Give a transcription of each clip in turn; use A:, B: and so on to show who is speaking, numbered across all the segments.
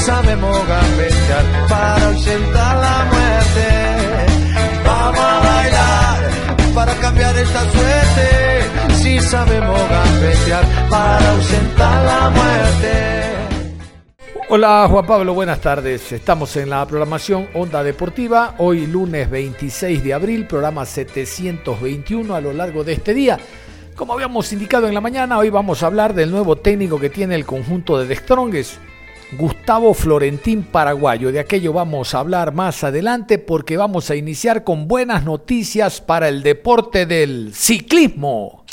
A: Sabemos gambetear para ausentar la muerte. Vamos a bailar para cambiar esta suerte. Si sabemos gambetear para ausentar la muerte.
B: Hola Juan Pablo, buenas tardes. Estamos en la programación Onda Deportiva, hoy lunes 26 de abril, programa 721 a lo largo de este día. Como habíamos indicado en la mañana, hoy vamos a hablar del nuevo técnico que tiene el conjunto de The Strongest, Gustavo Florentín Paraguayo. De aquello vamos a hablar más adelante porque vamos a iniciar con buenas noticias para el deporte del ciclismo.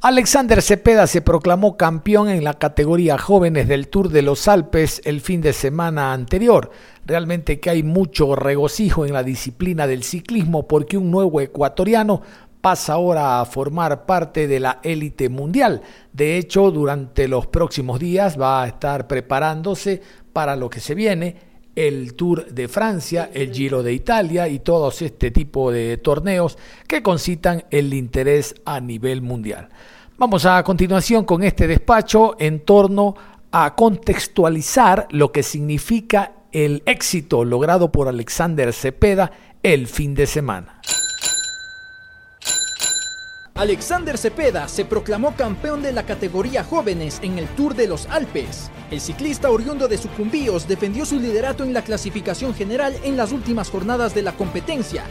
B: Alexander Cepeda se proclamó campeón en la categoría jóvenes del Tour de los Alpes el fin de semana anterior. Realmente que hay mucho regocijo en la disciplina del ciclismo porque un nuevo ecuatoriano pasa ahora a formar parte de la élite mundial. De hecho, durante los próximos días va a estar preparándose para lo que se viene, el Tour de Francia, el Giro de Italia y todos este tipo de torneos que concitan el interés a nivel mundial. Vamos a continuación con este despacho en torno a contextualizar lo que significa el éxito logrado por Alexander Cepeda el fin de semana.
C: Alexander Cepeda se proclamó campeón de la categoría jóvenes en el Tour de los Alpes. El ciclista oriundo de Sucumbíos defendió su liderato en la clasificación general en las últimas jornadas de la competencia.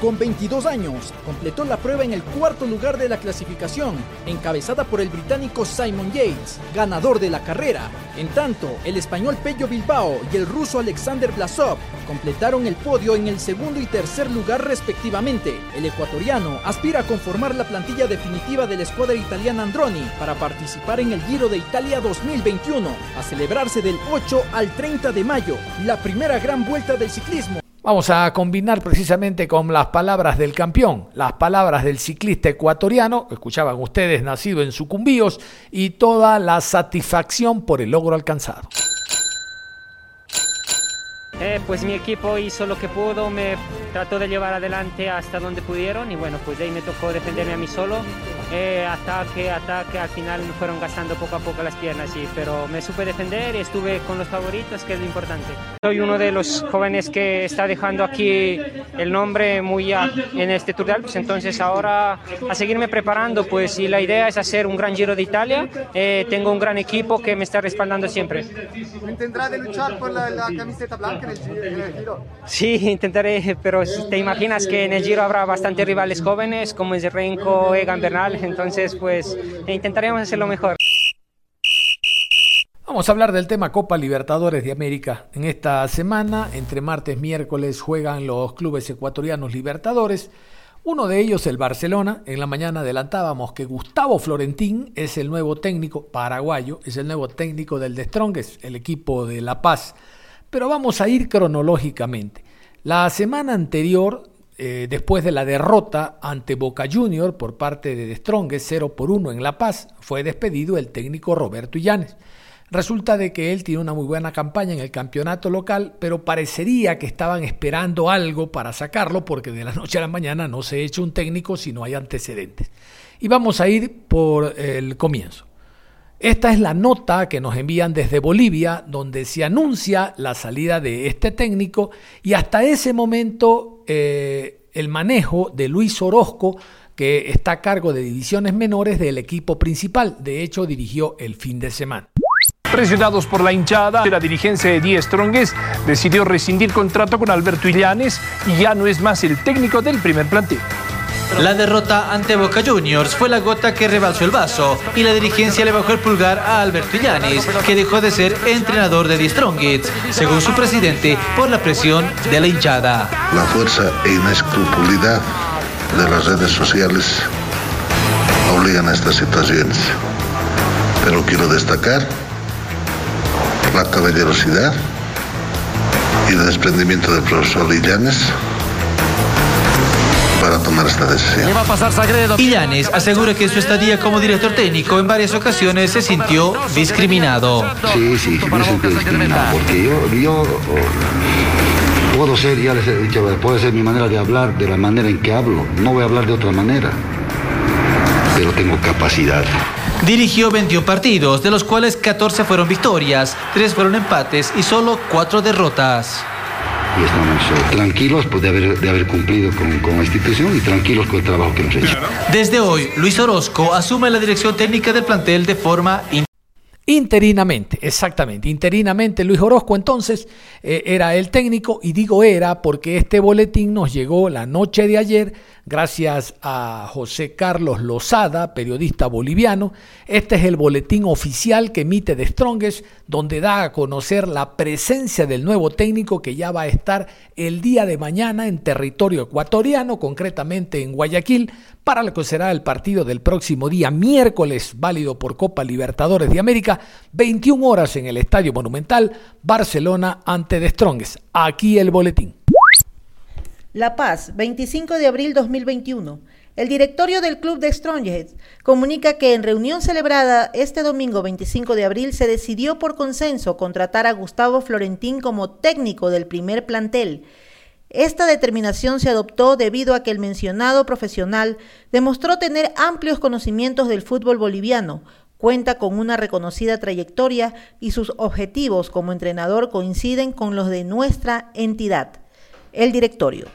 C: Con 22 años, completó la prueba en el cuarto lugar de la clasificación, encabezada por el británico Simon Yates, ganador de la carrera. En tanto, el español Pello Bilbao y el ruso Alexander Blasov completaron el podio en el segundo y tercer lugar respectivamente. El ecuatoriano aspira a conformar la plantilla definitiva de la escuadra italiana Androni para participar en el Giro de Italia 2021, a celebrarse del 8 al 30 de mayo, la primera gran vuelta del ciclismo
B: Vamos a combinar precisamente con las palabras del campeón, las palabras del ciclista ecuatoriano, escuchaban ustedes, nacido en Sucumbíos, y toda la satisfacción por el logro alcanzado.
D: Eh, pues mi equipo hizo lo que pudo, me trató de llevar adelante hasta donde pudieron y bueno, pues de ahí me tocó defenderme a mí solo. Eh, ataque, ataque, al final me fueron gastando poco a poco las piernas, sí, pero me supe defender y estuve con los favoritos, que es lo importante. Soy uno de los jóvenes que está dejando aquí el nombre muy en este Tour de Alpes, entonces ahora a seguirme preparando, pues y la idea es hacer un gran Giro de Italia, eh, tengo un gran equipo que me está respaldando siempre.
E: ¿Intentará de luchar por la, la camiseta blanca?
D: Sí, intentaré, pero te imaginas que en el Giro habrá bastantes rivales jóvenes, como es Renko, Egan Bernal, entonces pues intentaremos hacerlo mejor.
B: Vamos a hablar del tema Copa Libertadores de América. En esta semana, entre martes y miércoles, juegan los clubes ecuatorianos Libertadores. Uno de ellos, el Barcelona. En la mañana adelantábamos que Gustavo Florentín es el nuevo técnico paraguayo, es el nuevo técnico del De Strongest, el equipo de La Paz. Pero vamos a ir cronológicamente. La semana anterior, eh, después de la derrota ante Boca Junior por parte de Strongest 0 por 1 en La Paz, fue despedido el técnico Roberto Illanes. Resulta de que él tiene una muy buena campaña en el campeonato local, pero parecería que estaban esperando algo para sacarlo porque de la noche a la mañana no se echa un técnico si no hay antecedentes. Y vamos a ir por el comienzo. Esta es la nota que nos envían desde Bolivia, donde se anuncia la salida de este técnico y hasta ese momento eh, el manejo de Luis Orozco, que está a cargo de divisiones menores del equipo principal. De hecho, dirigió el fin de semana.
F: Presionados por la hinchada, la dirigencia de Die Strongest decidió rescindir contrato con Alberto Illanes y ya no es más el técnico del primer plantel.
G: La derrota ante Boca Juniors fue la gota que rebalsó el vaso y la dirigencia le bajó el pulgar a Alberto Illanes, que dejó de ser entrenador de The Strongest, según su presidente, por la presión de la hinchada.
H: La fuerza e inescrupulidad de las redes sociales obligan a estas situaciones. Pero quiero destacar la caballerosidad y el desprendimiento del profesor Illanes para tomar esta decisión.
G: va a pasar Sagredo. Illanes asegura que en su estadía como director técnico en varias ocasiones se sintió discriminado.
I: Sí, sí, sí me sentí discriminado porque yo, yo oh, puedo ser, ya les he dicho, puede ser mi manera de hablar, de la manera en que hablo. No voy a hablar de otra manera, pero tengo capacidad.
G: Dirigió 21 partidos, de los cuales 14 fueron victorias, 3 fueron empates y solo 4 derrotas.
I: Y estamos tranquilos pues, de, haber, de haber cumplido con, con, la institución y tranquilos con el trabajo que hemos hecho.
G: Desde hoy, Luis Orozco asume la dirección técnica del plantel de forma
B: Interinamente, exactamente. Interinamente Luis Orozco entonces eh, era el técnico y digo era porque este boletín nos llegó la noche de ayer gracias a José Carlos Lozada, periodista boliviano. Este es el boletín oficial que emite The Strongest, donde da a conocer la presencia del nuevo técnico que ya va a estar el día de mañana en territorio ecuatoriano, concretamente en Guayaquil, para lo que será el partido del próximo día miércoles, válido por Copa Libertadores de América, 21 horas en el Estadio Monumental, Barcelona ante The Strongest. Aquí el boletín.
J: La Paz, 25 de abril 2021. El directorio del Club de Strongheads comunica que en reunión celebrada este domingo 25 de abril se decidió por consenso contratar a Gustavo Florentín como técnico del primer plantel. Esta determinación se adoptó debido a que el mencionado profesional demostró tener amplios conocimientos del fútbol boliviano, cuenta con una reconocida trayectoria y sus objetivos como entrenador coinciden con los de nuestra entidad, el directorio.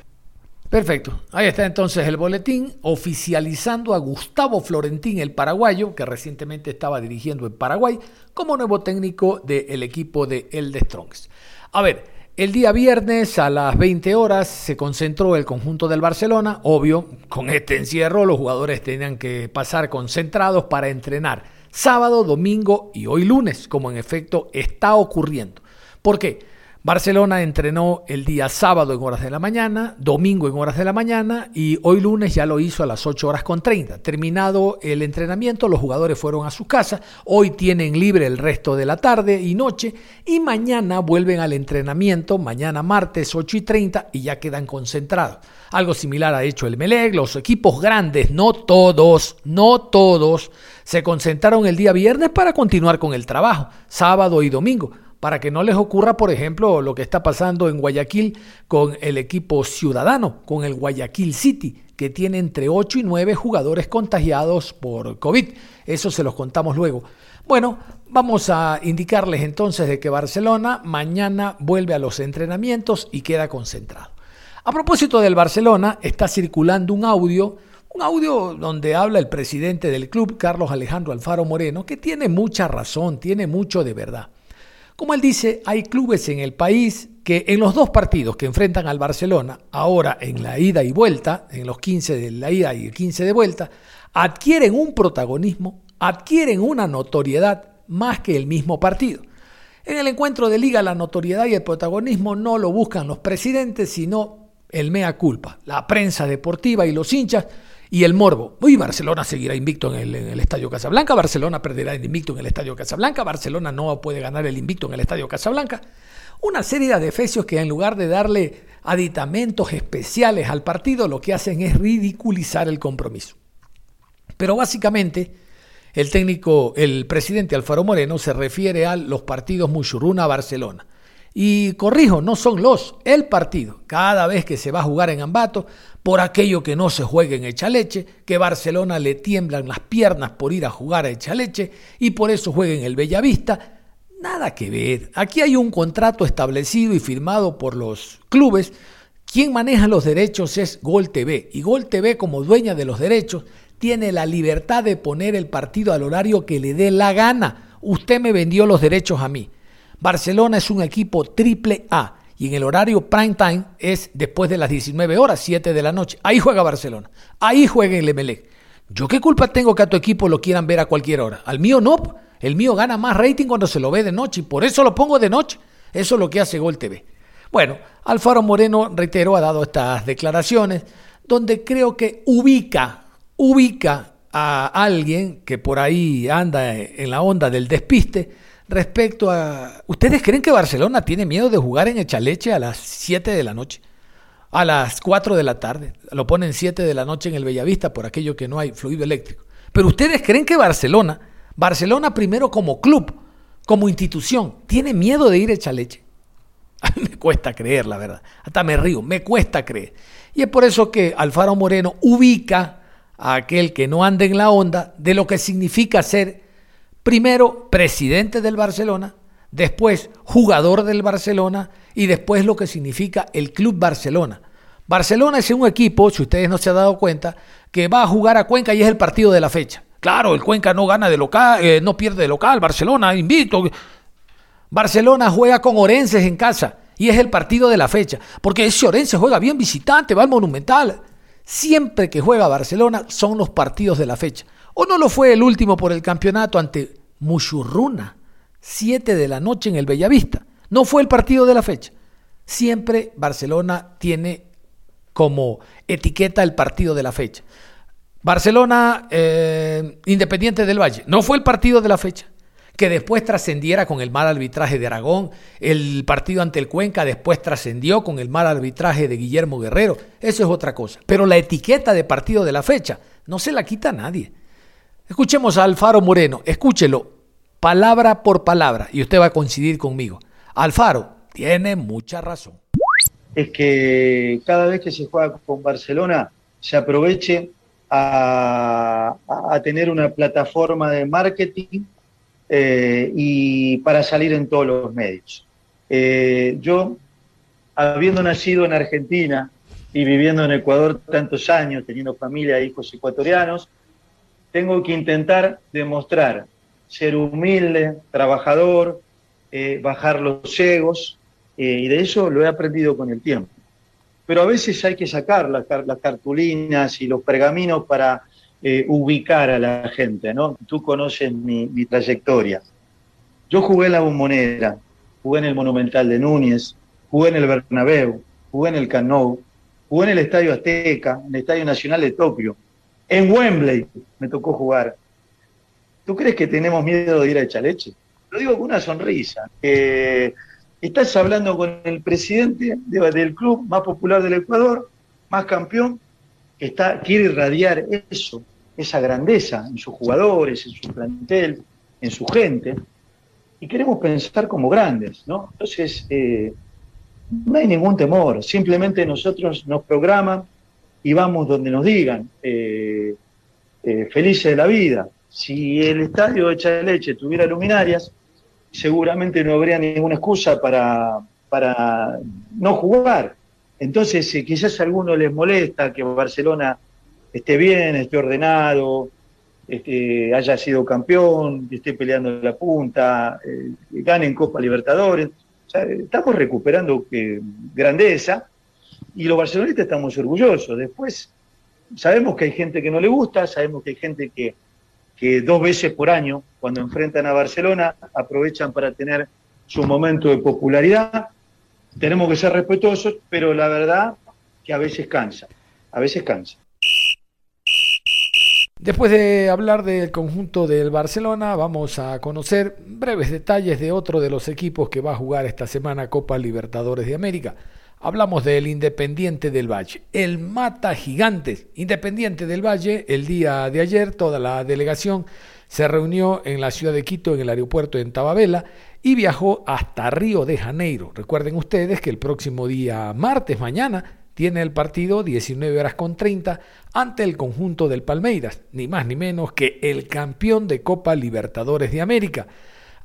B: Perfecto. Ahí está entonces el boletín oficializando a Gustavo Florentín, el paraguayo, que recientemente estaba dirigiendo en Paraguay, como nuevo técnico del equipo de El de Strongs. A ver, el día viernes a las 20 horas se concentró el conjunto del Barcelona. Obvio, con este encierro los jugadores tenían que pasar concentrados para entrenar sábado, domingo y hoy lunes, como en efecto está ocurriendo. ¿Por qué? Barcelona entrenó el día sábado en horas de la mañana, domingo en horas de la mañana y hoy lunes ya lo hizo a las 8 horas con 30. Terminado el entrenamiento, los jugadores fueron a sus casas, hoy tienen libre el resto de la tarde y noche y mañana vuelven al entrenamiento, mañana martes 8 y 30 y ya quedan concentrados. Algo similar ha hecho el Melec, los equipos grandes, no todos, no todos, se concentraron el día viernes para continuar con el trabajo, sábado y domingo para que no les ocurra, por ejemplo, lo que está pasando en Guayaquil con el equipo ciudadano, con el Guayaquil City, que tiene entre 8 y 9 jugadores contagiados por COVID. Eso se los contamos luego. Bueno, vamos a indicarles entonces de que Barcelona mañana vuelve a los entrenamientos y queda concentrado. A propósito del Barcelona, está circulando un audio, un audio donde habla el presidente del club, Carlos Alejandro Alfaro Moreno, que tiene mucha razón, tiene mucho de verdad. Como él dice, hay clubes en el país que en los dos partidos que enfrentan al Barcelona, ahora en la ida y vuelta, en los 15 de la ida y el 15 de vuelta, adquieren un protagonismo, adquieren una notoriedad más que el mismo partido. En el encuentro de liga la notoriedad y el protagonismo no lo buscan los presidentes, sino el mea culpa, la prensa deportiva y los hinchas y el morbo. Uy, Barcelona seguirá invicto en el, Estadio Casablanca, Barcelona perderá el invicto en el Estadio Casablanca, Barcelona no puede ganar el invicto en el Estadio Casablanca. Una serie de adefesios que en lugar de darle aditamentos especiales al partido, lo que hacen es ridiculizar el compromiso. Pero básicamente, el técnico, el presidente Alfaro Moreno se refiere a los partidos Muchuruna-Barcelona. Y corrijo, no son los, el partido. Cada vez que se va a jugar en Ambato, por aquello que no se juegue en Echaleche, que Barcelona le tiemblan las piernas por ir a jugar a Echaleche y por eso juega en el Bellavista. Nada que ver. Aquí hay un contrato establecido y firmado por los clubes. Quien maneja los derechos es Gol TV. Y Gol TV, como dueña de los derechos, tiene la libertad de poner el partido al horario que le dé la gana. Usted me vendió los derechos a mí. Barcelona es un equipo triple A Y en el horario prime time es después de las 19 horas, 7 de la noche. Ahí juega Barcelona. Ahí juega el Emelec. ¿Yo qué culpa tengo que a tu equipo lo quieran ver a cualquier hora? Al mío no. El mío gana más rating cuando se lo ve de noche y por eso lo pongo de noche. Eso es lo que hace Gol TV. Bueno, Alfaro Moreno, reitero, ha dado estas declaraciones donde creo que ubica, ubica a alguien que por ahí anda en la onda del despiste respecto a... ¿Ustedes creen que Barcelona tiene miedo de jugar en Echaleche a las 7 de la noche? A las 4 de la tarde. Lo ponen 7 de la noche en el Bellavista por aquello que no hay fluido eléctrico. Pero ustedes creen que Barcelona, Barcelona primero como club, como institución, tiene miedo de ir a Echaleche. A mí me cuesta creer, la verdad. Hasta me río, me cuesta creer. Y es por eso que Alfaro Moreno ubica a aquel que no anda en la onda de lo que significa ser primero presidente del Barcelona, después jugador del Barcelona y después lo que significa el Club Barcelona. Barcelona es un equipo, si ustedes no se han dado cuenta, que va a jugar a Cuenca y es el partido de la fecha. Claro, el Cuenca no gana de local, eh, no pierde de local, Barcelona invito. Barcelona juega con Orenses en casa y es el partido de la fecha, porque ese Orense juega bien visitante, va al Monumental. Siempre que juega Barcelona son los partidos de la fecha. ¿O no lo fue el último por el campeonato ante Muchurruna? 7 de la noche en el Bellavista. No fue el partido de la fecha. Siempre Barcelona tiene como etiqueta el partido de la fecha. Barcelona eh, Independiente del Valle. No fue el partido de la fecha que después trascendiera con el mal arbitraje de Aragón, el partido ante el Cuenca después trascendió con el mal arbitraje de Guillermo Guerrero, eso es otra cosa. Pero la etiqueta de partido de la fecha no se la quita nadie. Escuchemos a Alfaro Moreno, escúchelo palabra por palabra y usted va a coincidir conmigo. Alfaro tiene mucha razón.
K: Es que cada vez que se juega con Barcelona se aproveche a, tener una plataforma de marketing eh, y para salir en todos los medios. Eh, yo, habiendo nacido en Argentina y viviendo en Ecuador tantos años, teniendo familia e hijos ecuatorianos, tengo que intentar demostrar ser humilde, trabajador, eh, bajar los egos, y de eso lo he aprendido con el tiempo. Pero a veces hay que sacar las, las cartulinas y los pergaminos para eh, ubicar a la gente, ¿no? Tú conoces mi, trayectoria. Yo jugué en la Bombonera, jugué en el Monumental de Núñez, jugué en el Bernabéu, jugué en el Cano, jugué en el Estadio Azteca, en el Estadio Nacional de Tokio, en Wembley me tocó jugar. ¿Tú crees que tenemos miedo de ir a Echaleche? Lo digo con una sonrisa. estás hablando con el presidente del club más popular del Ecuador, más campeón, que está, quiere irradiar eso esa grandeza en sus jugadores, en su plantel, en su gente, y queremos pensar como grandes, ¿no? Entonces, eh, no hay ningún temor, simplemente nosotros nos programan y vamos donde nos digan, eh, eh, felices de la vida. Si el estadio de Leche tuviera luminarias, seguramente no habría ninguna excusa para, para no jugar. Entonces, quizás a algunos les molesta que Barcelona esté bien, esté ordenado, este, haya sido campeón, esté peleando la punta, eh, gane en Copa Libertadores. estamos recuperando eh, grandeza y los barcelonistas estamos orgullosos. Después, sabemos que hay gente que no le gusta, sabemos que hay gente que, que dos veces por año, cuando enfrentan a Barcelona, aprovechan para tener su momento de popularidad. Tenemos que ser respetuosos, pero la verdad que a veces cansa, a veces cansa.
B: Después de hablar del conjunto del Barcelona, vamos a conocer breves detalles de otro de los equipos que va a jugar esta semana Copa Libertadores de América. Hablamos del Independiente del Valle, el Mata Gigantes. Independiente del Valle, el día de ayer toda la delegación se reunió en la ciudad de Quito, en el aeropuerto en Tababela, y viajó hasta Río de Janeiro. Recuerden ustedes que el próximo día martes, mañana, tiene el partido 19 horas con 30 ante el conjunto del Palmeiras, ni más ni menos que el campeón de Copa Libertadores de América.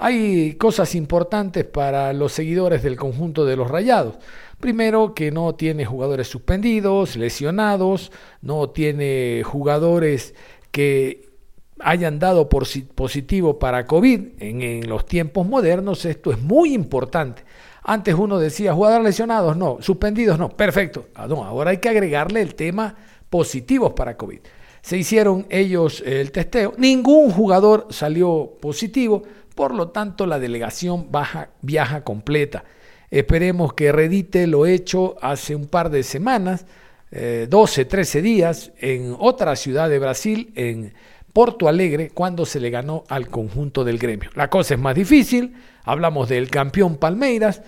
B: Hay cosas importantes para los seguidores del conjunto de los Rayados. Primero, que no tiene jugadores suspendidos, lesionados, no tiene jugadores que hayan dado positivo para COVID en, los tiempos modernos. Esto es muy importante. Antes uno decía, jugadores lesionados, no, suspendidos, no, perfecto. Ah, ahora hay que agregarle el tema positivos para COVID. Se hicieron ellos el testeo, ningún jugador salió positivo, por lo tanto la delegación baja, viaja completa. Esperemos que redite lo hecho hace un par de semanas, 12, eh, 13 días, en otra ciudad de Brasil, en Porto Alegre, cuando se le ganó al conjunto del gremio. La cosa es más difícil, hablamos del campeón Palmeiras,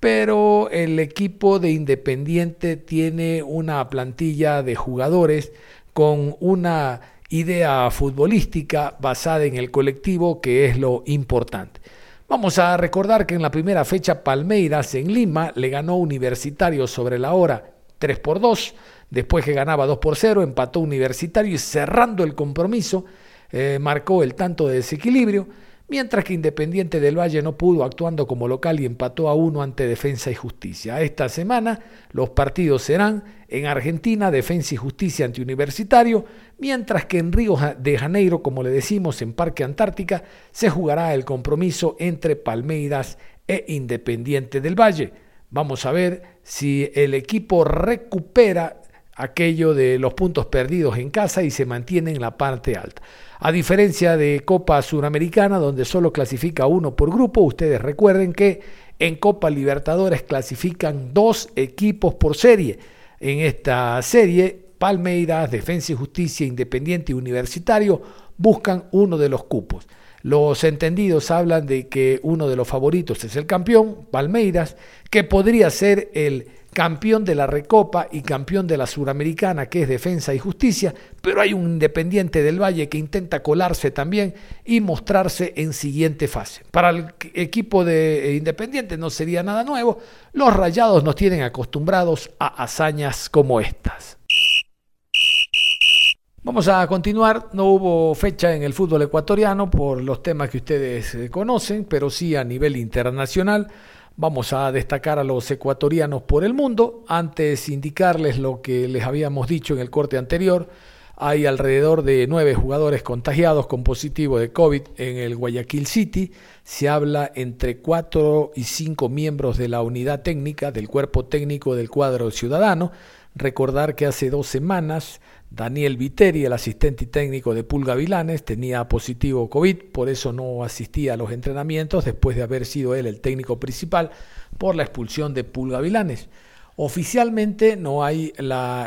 B: pero el equipo de Independiente tiene una plantilla de jugadores con una idea futbolística basada en el colectivo, que es lo importante. Vamos a recordar que en la primera fecha Palmeiras en Lima le ganó Universitario sobre la hora 3 por 2, después que ganaba 2 por 0, empató Universitario y cerrando el compromiso eh, marcó el tanto de desequilibrio mientras que Independiente del Valle no pudo actuando como local y empató a uno ante Defensa y Justicia. Esta semana los partidos serán en Argentina, Defensa y Justicia ante Universitario, mientras que en Río de Janeiro, como le decimos, en Parque Antártica, se jugará el compromiso entre Palmeiras e Independiente del Valle. Vamos a ver si el equipo recupera aquello de los puntos perdidos en casa y se mantiene en la parte alta. A diferencia de Copa Suramericana, donde solo clasifica uno por grupo, ustedes recuerden que en Copa Libertadores clasifican dos equipos por serie. En esta serie, Palmeiras, Defensa y Justicia, Independiente y Universitario buscan uno de los cupos. Los entendidos hablan de que uno de los favoritos es el campeón, Palmeiras, que podría ser el campeón de la Recopa y campeón de la Suramericana, que es Defensa y Justicia, pero hay un Independiente del Valle que intenta colarse también y mostrarse en siguiente fase. Para el equipo de Independiente no sería nada nuevo, los rayados nos tienen acostumbrados a hazañas como estas. Vamos a continuar, no hubo fecha en el fútbol ecuatoriano por los temas que ustedes eh, conocen, pero sí a nivel internacional. Vamos a destacar a los ecuatorianos por el mundo. Antes indicarles lo que les habíamos dicho en el corte anterior. Hay alrededor de nueve jugadores contagiados con positivo de COVID en el Guayaquil City. Se habla entre cuatro y cinco miembros de la unidad técnica del cuerpo técnico del cuadro ciudadano. Recordar que hace dos semanas Daniel Viteri, el asistente técnico de Pulga Vilanes, tenía positivo COVID, por eso no asistía a los entrenamientos después de haber sido él el técnico principal por la expulsión de Pulga Vilanes. Oficialmente no hay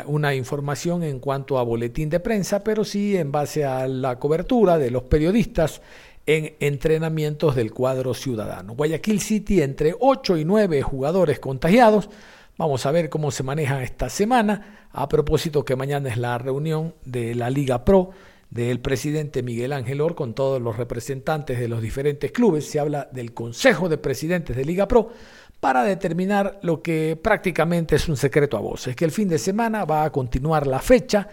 B: una información en cuanto a boletín de prensa, pero sí en base a la cobertura de los periodistas en entrenamientos del cuadro ciudadano. Guayaquil City entre 8 y 9 jugadores contagiados. Vamos a ver cómo se maneja esta semana. A propósito que mañana es la reunión de la Liga Pro del presidente Miguel Ángel Or con todos los representantes de los diferentes clubes. Se habla del Consejo de Presidentes de Liga Pro para determinar lo que prácticamente es un secreto a voces, que el fin de semana va a continuar la fecha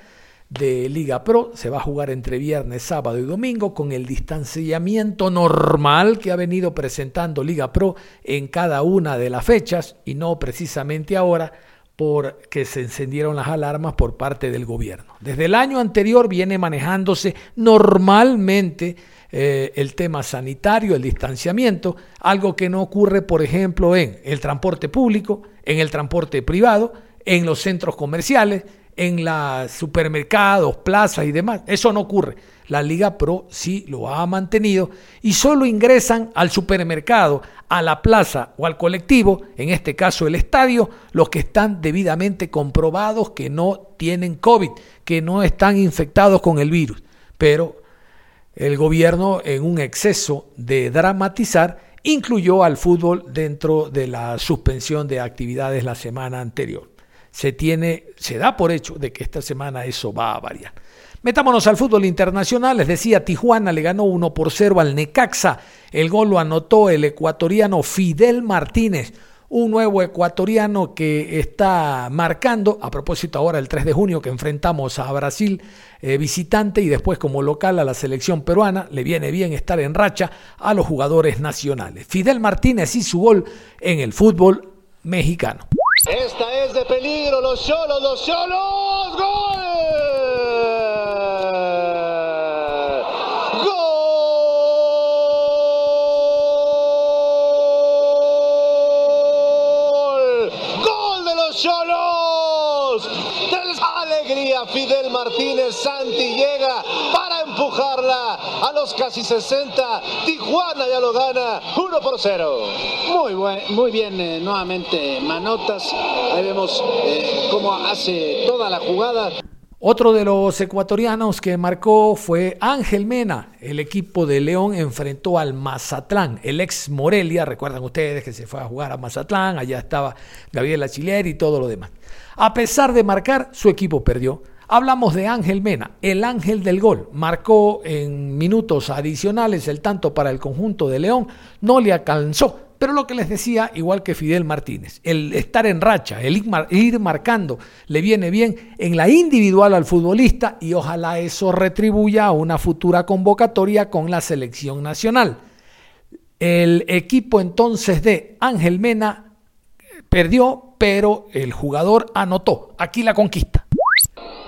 B: de Liga Pro, se va a jugar entre viernes, sábado y domingo con el distanciamiento normal que ha venido presentando Liga Pro en cada una de las fechas y no precisamente ahora porque se encendieron las alarmas por parte del gobierno. Desde el año anterior viene manejándose normalmente eh, el tema sanitario, el distanciamiento, algo que no ocurre, por ejemplo, en el transporte público, en el transporte privado, en los centros comerciales, en los supermercados, plazas y demás. Eso no ocurre. La Liga Pro sí lo ha mantenido y solo ingresan al supermercado, a la plaza o al colectivo, en este caso el estadio, los que están debidamente comprobados que no tienen COVID, que no están infectados con el virus. Pero el gobierno, en un exceso de dramatizar, incluyó al fútbol dentro de la suspensión de actividades la semana anterior se tiene, se da por hecho de que esta semana eso va a variar. Metámonos al fútbol internacional, les decía, Tijuana le ganó 1 por 0 al Necaxa. El gol lo anotó el ecuatoriano Fidel Martínez, un nuevo ecuatoriano que está marcando, a propósito ahora el 3 de junio que enfrentamos a Brasil eh, visitante y después como local a la selección peruana, le viene bien estar en racha a los jugadores nacionales. Fidel Martínez y su gol en el fútbol mexicano.
L: Esta es de peligro, los solos, los solos, gol. los Cholos. Alegría, Fidel Martínez Santi llega empujarla a los casi 60. Tijuana ya lo gana 1 por 0.
M: Muy, buen, muy bien, eh, nuevamente Manotas. Ahí vemos eh, cómo hace toda la jugada.
B: Otro de los ecuatorianos que marcó fue Ángel Mena. El equipo de León enfrentó al Mazatlán, el ex Morelia. Recuerdan ustedes que se fue a jugar a Mazatlán, allá estaba Gabriel Achiller y todo lo demás. A pesar de marcar, su equipo perdió. Hablamos de Ángel Mena, el ángel del gol. Marcó en minutos adicionales el tanto para el conjunto de León. No le alcanzó pero lo que les decía, igual que Fidel Martínez, el estar en racha, el ir marcando, le viene bien en la individual al futbolista y ojalá eso retribuya a una futura convocatoria con la selección nacional. El equipo entonces de Ángel Mena perdió, pero el jugador anotó. Aquí la conquista.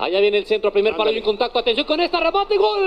N: Allá viene el centro, primer palo y contacto. Atención con esta remate. ¡Gol!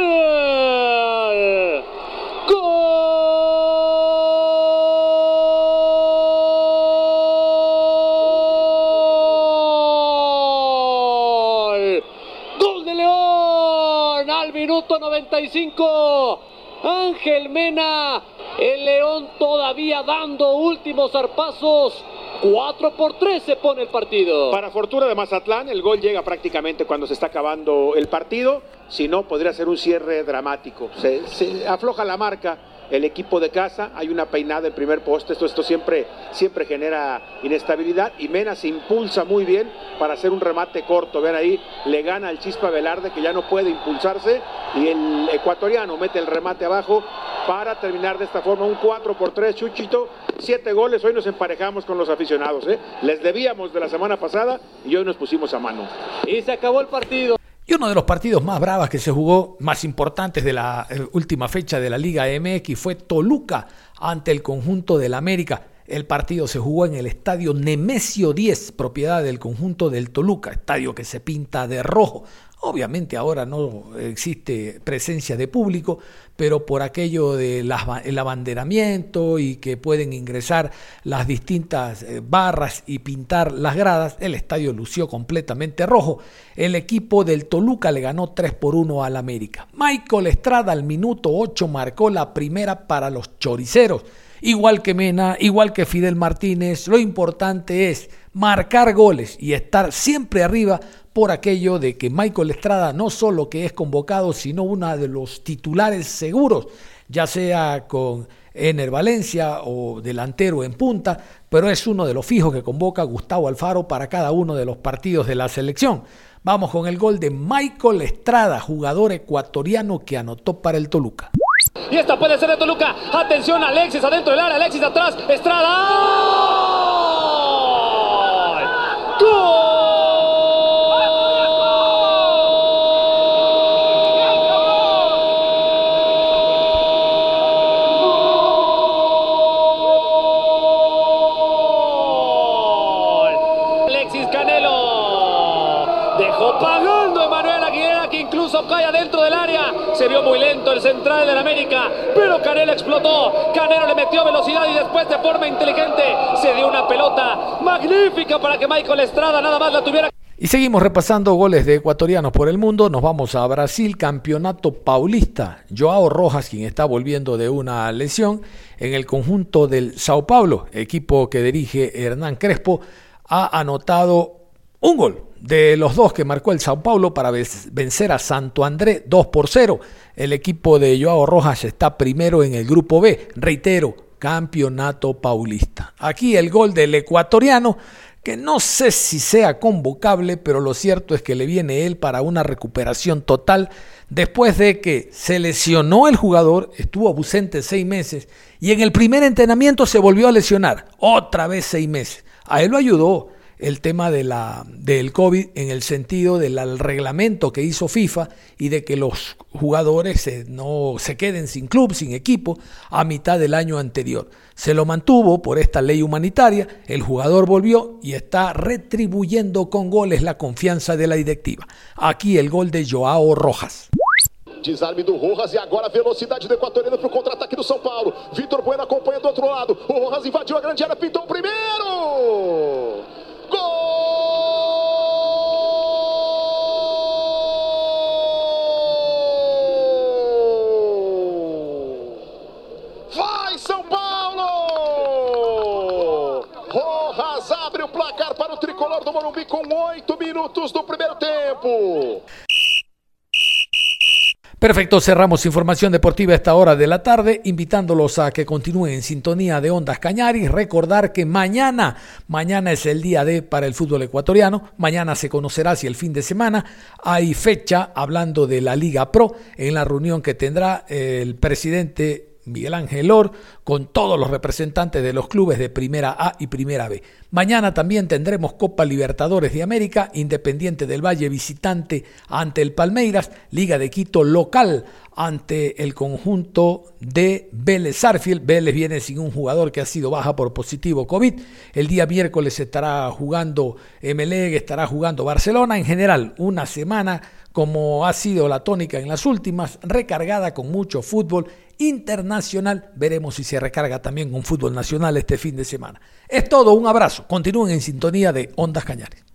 N: minuto 95. Ángel Mena, el León todavía dando últimos zarpazos. 4 por 3 se pone el partido.
O: Para fortuna de Mazatlán, el gol llega prácticamente cuando se está acabando el partido. Si no, podría ser un cierre dramático. Se, se afloja la marca el equipo de casa, hay una peinada en primer poste, esto, esto siempre, siempre genera inestabilidad y Mena se impulsa muy bien para hacer un remate corto, ven ahí, le gana al Chispa Velarde que ya no puede impulsarse y el ecuatoriano mete el remate abajo para terminar de esta forma un 4 por 3, Chuchito, siete goles, hoy nos emparejamos con los aficionados, ¿eh? les debíamos de la semana pasada y hoy nos pusimos a mano.
N: Y se acabó el partido.
B: Y uno de los partidos más bravos que se jugó, más importantes de la eh, última fecha de la Liga MX, fue Toluca ante el conjunto del América. El partido se jugó en el estadio Nemesio 10, propiedad del conjunto del Toluca, estadio que se pinta de rojo. Obviamente ahora no existe presencia de público, pero por aquello del abanderamiento y que pueden ingresar las distintas eh, barras y pintar las gradas, el estadio lució completamente rojo. El equipo del Toluca le ganó 3 por 1 al América. Michael Estrada al minuto 8 marcó la primera para los choriceros. Igual que Mena, igual que Fidel Martínez, lo importante es marcar goles y estar siempre arriba por aquello de que Michael Estrada no solo que es convocado, sino uno de los titulares seguros, ya sea con Ener Valencia o delantero en punta, pero es uno de los fijos que convoca Gustavo Alfaro para cada uno de los partidos de la selección. Vamos con el gol de Michael Estrada, jugador ecuatoriano que anotó para el Toluca.
N: Y esta puede ser de Toluca. Atención, Alexis adentro del área, Alexis atrás, Estrada. cae Se vio muy lento el central del América, pero Canelo explotó. Canelo le metió velocidad y después de forma inteligente se dio una pelota magnífica para que Michael Estrada nada más la tuviera.
B: Y seguimos repasando goles de ecuatorianos por el mundo. Nos vamos a Brasil, campeonato paulista. Joao Rojas, quien está volviendo de una lesión en el conjunto del Sao Paulo, equipo que dirige Hernán Crespo, ha anotado un gol de los dos que marcó el Sao Paulo para vencer a Santo André 2 por 0. El equipo de Joao Rojas está primero en el grupo B. Reitero, campeonato paulista. Aquí el gol del ecuatoriano, que no sé si sea convocable, pero lo cierto es que le viene él para una recuperación total después de que se lesionó el jugador, estuvo ausente seis meses y en el primer entrenamiento se volvió a lesionar, otra vez seis meses. A él lo ayudó el tema del COVID en el sentido del reglamento que hizo FIFA y de que los jugadores no se queden sin club, sin equipo, a mitad del año anterior. Se lo mantuvo por esta ley humanitaria, el jugador volvió y está retribuyendo con goles la confiança de la directiva. Aquí el gol de Joao Rojas.
L: Desarme do Rojas e agora a velocidade do equatoriano para o contra-ataque do São Paulo. Vitor Bueno acompanha do outro lado. O Rojas invadiu a grande área, pintou o primeiro!
P: Tricolor do Morumbi com oito minutos do primeiro tempo.
B: Perfecto, cerramos información deportiva a esta hora de la tarde, invitándolos a que continúen en sintonía de Ondas Cañaris. Recordar que mañana, mañana es el día de para el fútbol ecuatoriano. Mañana se conocerá si el fin de semana hay fecha hablando de la Liga Pro en la reunión que tendrá el presidente Miguel Ángel Or, con todos los representantes de los clubes de Primera A y Primera B. Mañana también tendremos Copa Libertadores de América, Independiente del Valle visitante ante el Palmeiras, Liga de Quito local ante el conjunto de Vélez Sarfield. Vélez viene sin un jugador que ha sido baja por positivo COVID. El día miércoles estará jugando MLEG, estará jugando Barcelona. En general, una semana como ha sido la tónica en las últimas, recargada con mucho fútbol internacional. Veremos si se recarga también con fútbol nacional este fin de semana. Es todo, un abrazo. Continúen en sintonía de Ondas Cañares.